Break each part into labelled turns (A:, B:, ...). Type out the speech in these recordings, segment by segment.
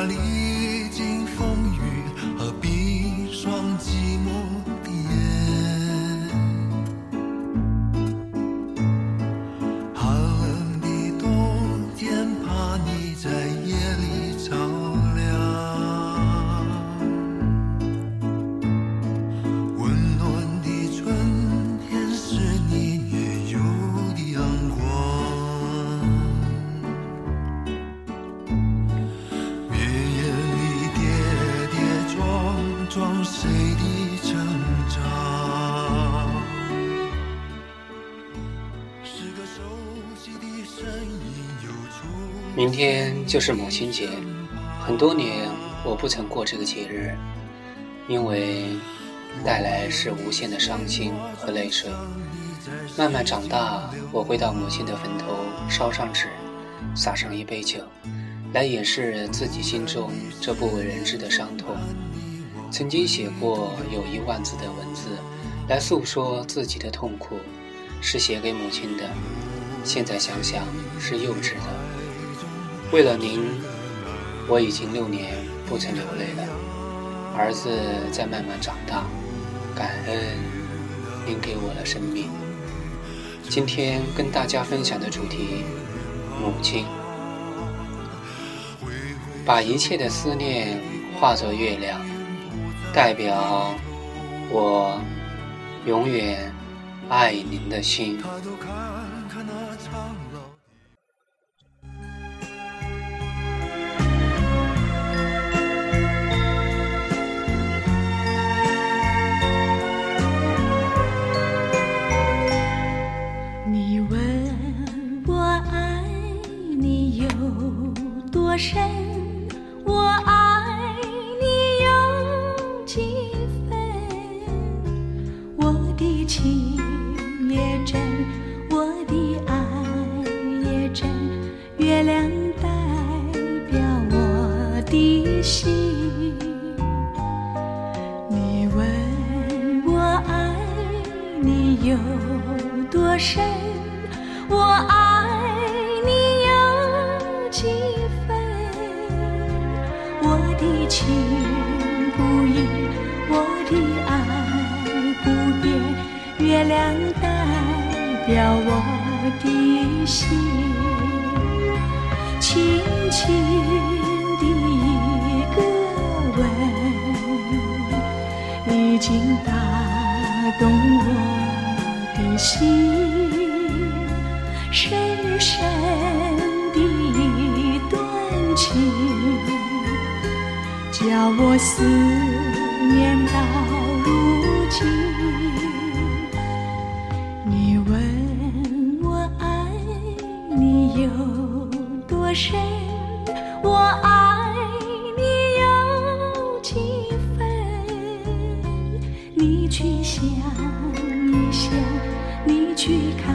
A: salir.
B: 明天就是母亲节，很多年我不曾过这个节日，因为带来是无限的伤心和泪水。慢慢长大，我会到母亲的坟头烧上纸，撒上一杯酒，来掩饰自己心中这不为人知的伤痛。曾经写过有一万字的文字，来诉说自己的痛苦，是写给母亲的。现在想想是幼稚的。为了您，我已经六年不曾流泪了。儿子在慢慢长大，感恩您给我了生命。今天跟大家分享的主题，母亲，把一切的思念化作月亮，代表我永远爱您的心。
C: 月亮代表我的心，轻轻的一个吻。已经打动我的心，深深的一段情，叫我思念到如今。多深，我爱你有几分？你去想一想，你去看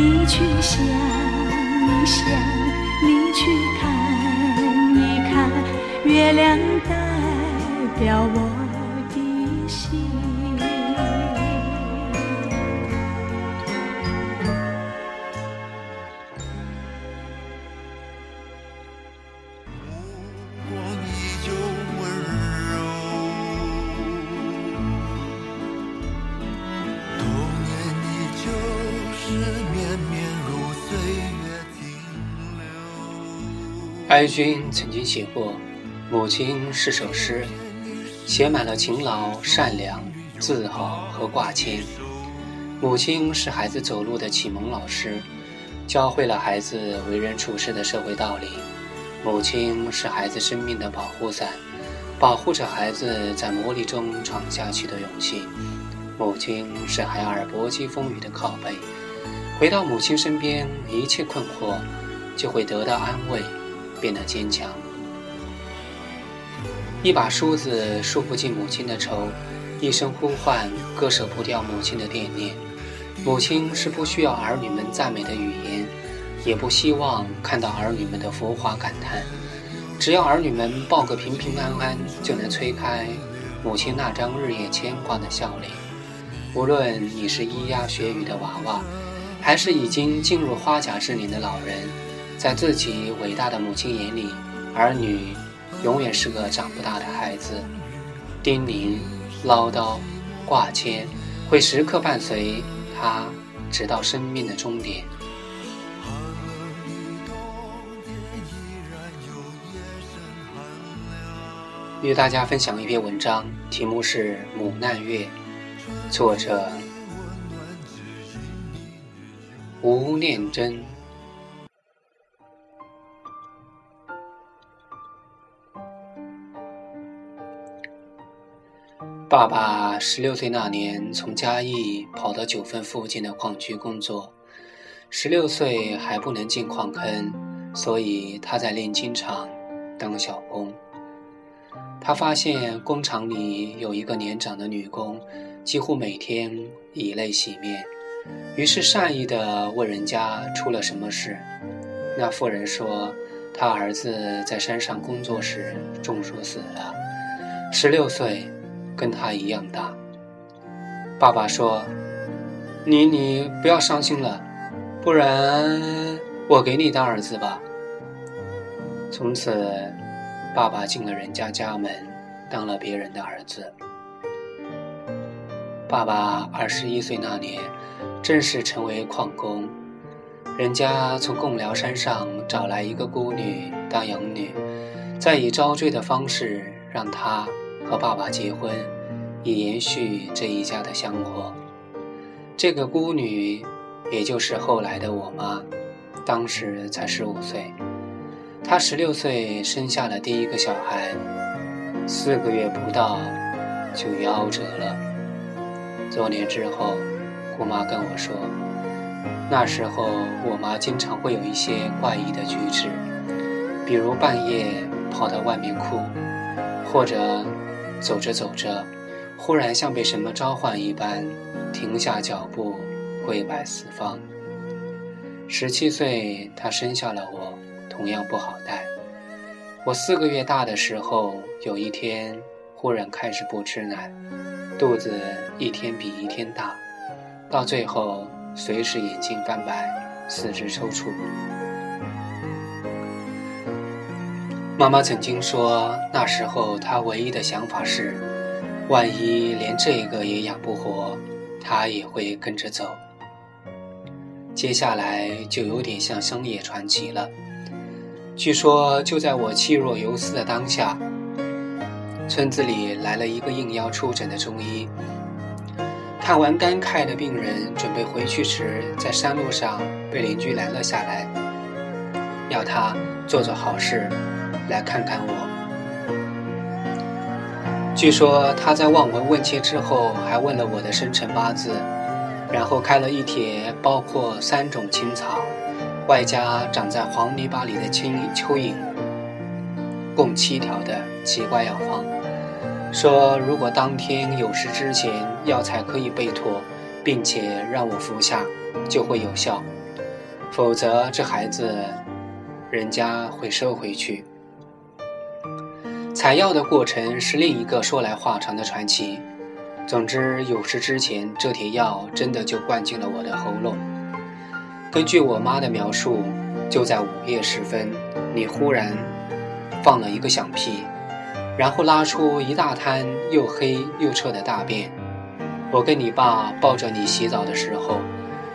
C: 你去想一想，你去看一看，月亮代表我。
B: 哀君曾经写过：“母亲是首诗，写满了勤劳、善良、自豪和挂牵。母亲是孩子走路的启蒙老师，教会了孩子为人处事的社会道理。母亲是孩子生命的保护伞，保护着孩子在磨砺中闯下去的勇气。母亲是孩儿搏击风雨的靠背，回到母亲身边，一切困惑就会得到安慰。”变得坚强。一把梳子梳不尽母亲的愁，一声呼唤割舍不掉母亲的惦念。母亲是不需要儿女们赞美的语言，也不希望看到儿女们的浮华感叹。只要儿女们报个平平安安，就能催开母亲那张日夜牵挂的笑脸。无论你是咿呀学语的娃娃，还是已经进入花甲之年的老人。在自己伟大的母亲眼里，儿女永远是个长不大的孩子。叮咛、唠叨、挂牵，会时刻伴随他，直到生命的终点。与大家分享一篇文章，题目是《母难月》，作者吴念真。爸爸十六岁那年从嘉义跑到九份附近的矿区工作。十六岁还不能进矿坑，所以他在炼金厂当小工。他发现工厂里有一个年长的女工，几乎每天以泪洗面，于是善意地问人家出了什么事。那妇人说，他儿子在山上工作时中暑死了，十六岁。跟他一样大。爸爸说：“你你不要伤心了，不然我给你当儿子吧。”从此，爸爸进了人家家门，当了别人的儿子。爸爸二十一岁那年，正式成为矿工，人家从贡寮山上找来一个孤女当养女，再以招赘的方式让她。和爸爸结婚，以延续这一家的香火。这个孤女，也就是后来的我妈，当时才十五岁。她十六岁生下了第一个小孩，四个月不到就夭折了。多年之后，姑妈跟我说，那时候我妈经常会有一些怪异的举止，比如半夜跑到外面哭，或者。走着走着，忽然像被什么召唤一般，停下脚步，跪拜四方。十七岁，他生下了我，同样不好带。我四个月大的时候，有一天忽然开始不吃奶，肚子一天比一天大，到最后随时眼睛翻白，四肢抽搐。妈妈曾经说，那时候她唯一的想法是，万一连这个也养不活，她也会跟着走。接下来就有点像乡野传奇了。据说就在我气若游丝的当下，村子里来了一个应邀出诊的中医，看完肝慨的病人，准备回去时，在山路上被邻居拦了下来，要他做做好事。来看看我。据说他在望闻问切之后，还问了我的生辰八字，然后开了一帖包括三种青草，外加长在黄泥巴里的青蚯蚓，共七条的奇怪药方，说如果当天有事之前药材可以备妥，并且让我服下，就会有效；否则这孩子人家会收回去。采药的过程是另一个说来话长的传奇。总之，有事之前，这帖药真的就灌进了我的喉咙。根据我妈的描述，就在午夜时分，你忽然放了一个响屁，然后拉出一大滩又黑又臭的大便。我跟你爸抱着你洗澡的时候，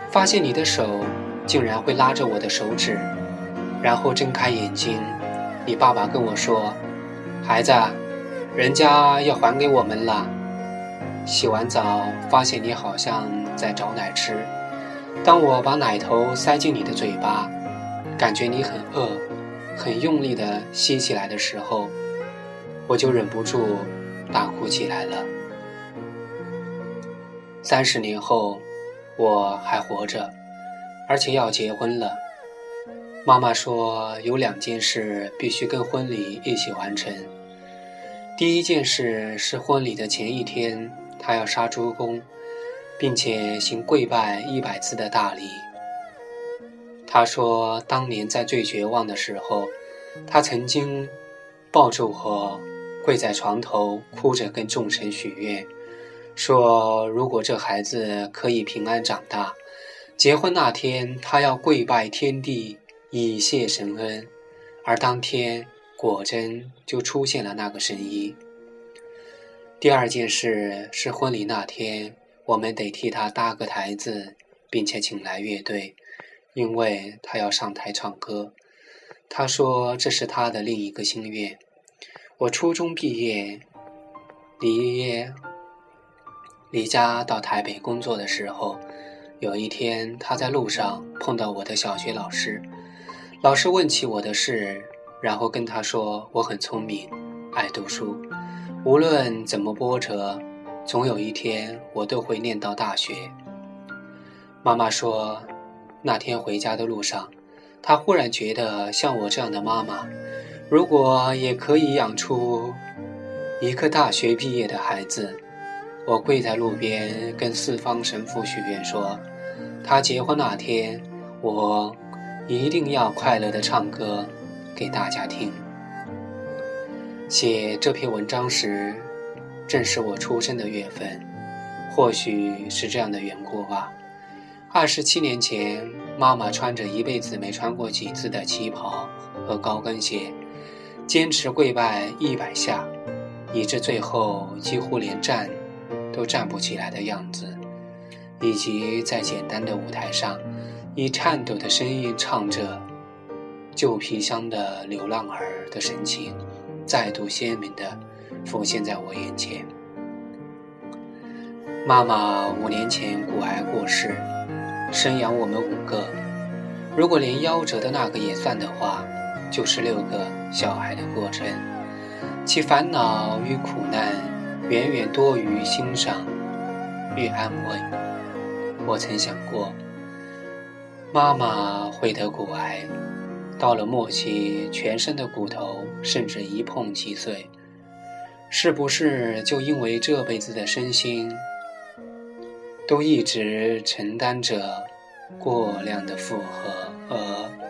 B: 发现你的手竟然会拉着我的手指，然后睁开眼睛。你爸爸跟我说：“孩子，人家要还给我们了。”洗完澡发现你好像在找奶吃。当我把奶头塞进你的嘴巴，感觉你很饿，很用力的吸起来的时候，我就忍不住大哭起来了。三十年后，我还活着，而且要结婚了。妈妈说有两件事必须跟婚礼一起完成。第一件事是婚礼的前一天，她要杀猪公，并且行跪拜一百次的大礼。她说，当年在最绝望的时候，她曾经抱着我跪在床头，哭着跟众神许愿。说：“如果这孩子可以平安长大，结婚那天他要跪拜天地以谢神恩。”而当天果真就出现了那个神医。第二件事是婚礼那天，我们得替他搭个台子，并且请来乐队，因为他要上台唱歌。他说这是他的另一个心愿。我初中毕业，离。离家到台北工作的时候，有一天他在路上碰到我的小学老师，老师问起我的事，然后跟他说我很聪明，爱读书，无论怎么波折，总有一天我都会念到大学。妈妈说，那天回家的路上，她忽然觉得像我这样的妈妈，如果也可以养出一个大学毕业的孩子。我跪在路边，跟四方神父许愿说：“他结婚那天，我一定要快乐的唱歌给大家听。”写这篇文章时，正是我出生的月份，或许是这样的缘故吧。二十七年前，妈妈穿着一辈子没穿过几次的旗袍和高跟鞋，坚持跪拜一百下，以致最后几乎连站。都站不起来的样子，以及在简单的舞台上，以颤抖的声音唱着《旧皮箱的流浪儿》的神情，再度鲜明地浮现在我眼前。妈妈五年前骨癌过世，生养我们五个，如果连夭折的那个也算的话，就是六个小孩的过程，其烦恼与苦难。远远多于欣赏与安慰。我曾想过，妈妈会得骨癌，到了末期，全身的骨头甚至一碰即碎，是不是就因为这辈子的身心都一直承担着过量的负荷而？